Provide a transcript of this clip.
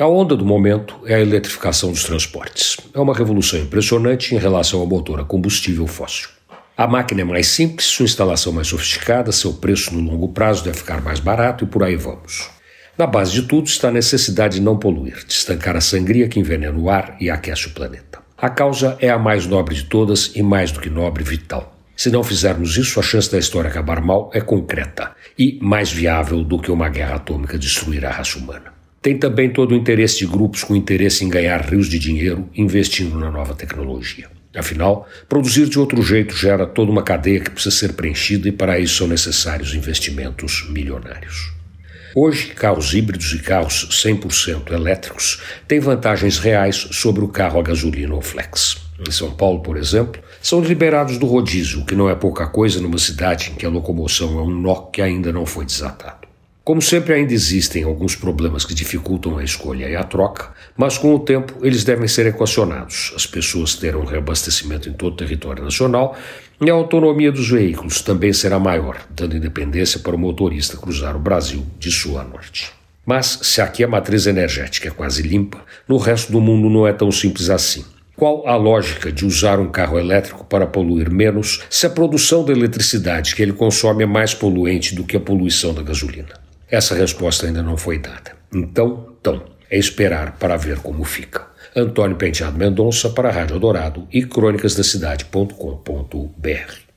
A onda do momento é a eletrificação dos transportes. É uma revolução impressionante em relação ao motor a combustível fóssil. A máquina é mais simples, sua instalação mais sofisticada, seu preço no longo prazo deve ficar mais barato e por aí vamos. Na base de tudo está a necessidade de não poluir, de estancar a sangria que envenena o ar e aquece o planeta. A causa é a mais nobre de todas e mais do que nobre, vital. Se não fizermos isso, a chance da história acabar mal é concreta e mais viável do que uma guerra atômica destruir a raça humana. Tem também todo o interesse de grupos com interesse em ganhar rios de dinheiro investindo na nova tecnologia. Afinal, produzir de outro jeito gera toda uma cadeia que precisa ser preenchida e para isso são necessários investimentos milionários. Hoje, carros híbridos e carros 100% elétricos têm vantagens reais sobre o carro a gasolina ou flex. Em São Paulo, por exemplo, são liberados do rodízio, que não é pouca coisa numa cidade em que a locomoção é um nó que ainda não foi desatado. Como sempre, ainda existem alguns problemas que dificultam a escolha e a troca, mas com o tempo eles devem ser equacionados. As pessoas terão reabastecimento em todo o território nacional e a autonomia dos veículos também será maior, dando independência para o motorista cruzar o Brasil de sul a norte. Mas, se aqui a matriz energética é quase limpa, no resto do mundo não é tão simples assim. Qual a lógica de usar um carro elétrico para poluir menos se a produção da eletricidade que ele consome é mais poluente do que a poluição da gasolina? Essa resposta ainda não foi dada. Então, então, é esperar para ver como fica. Antônio Penteado Mendonça para a Rádio Dourado e crônicasdacidade.com.br.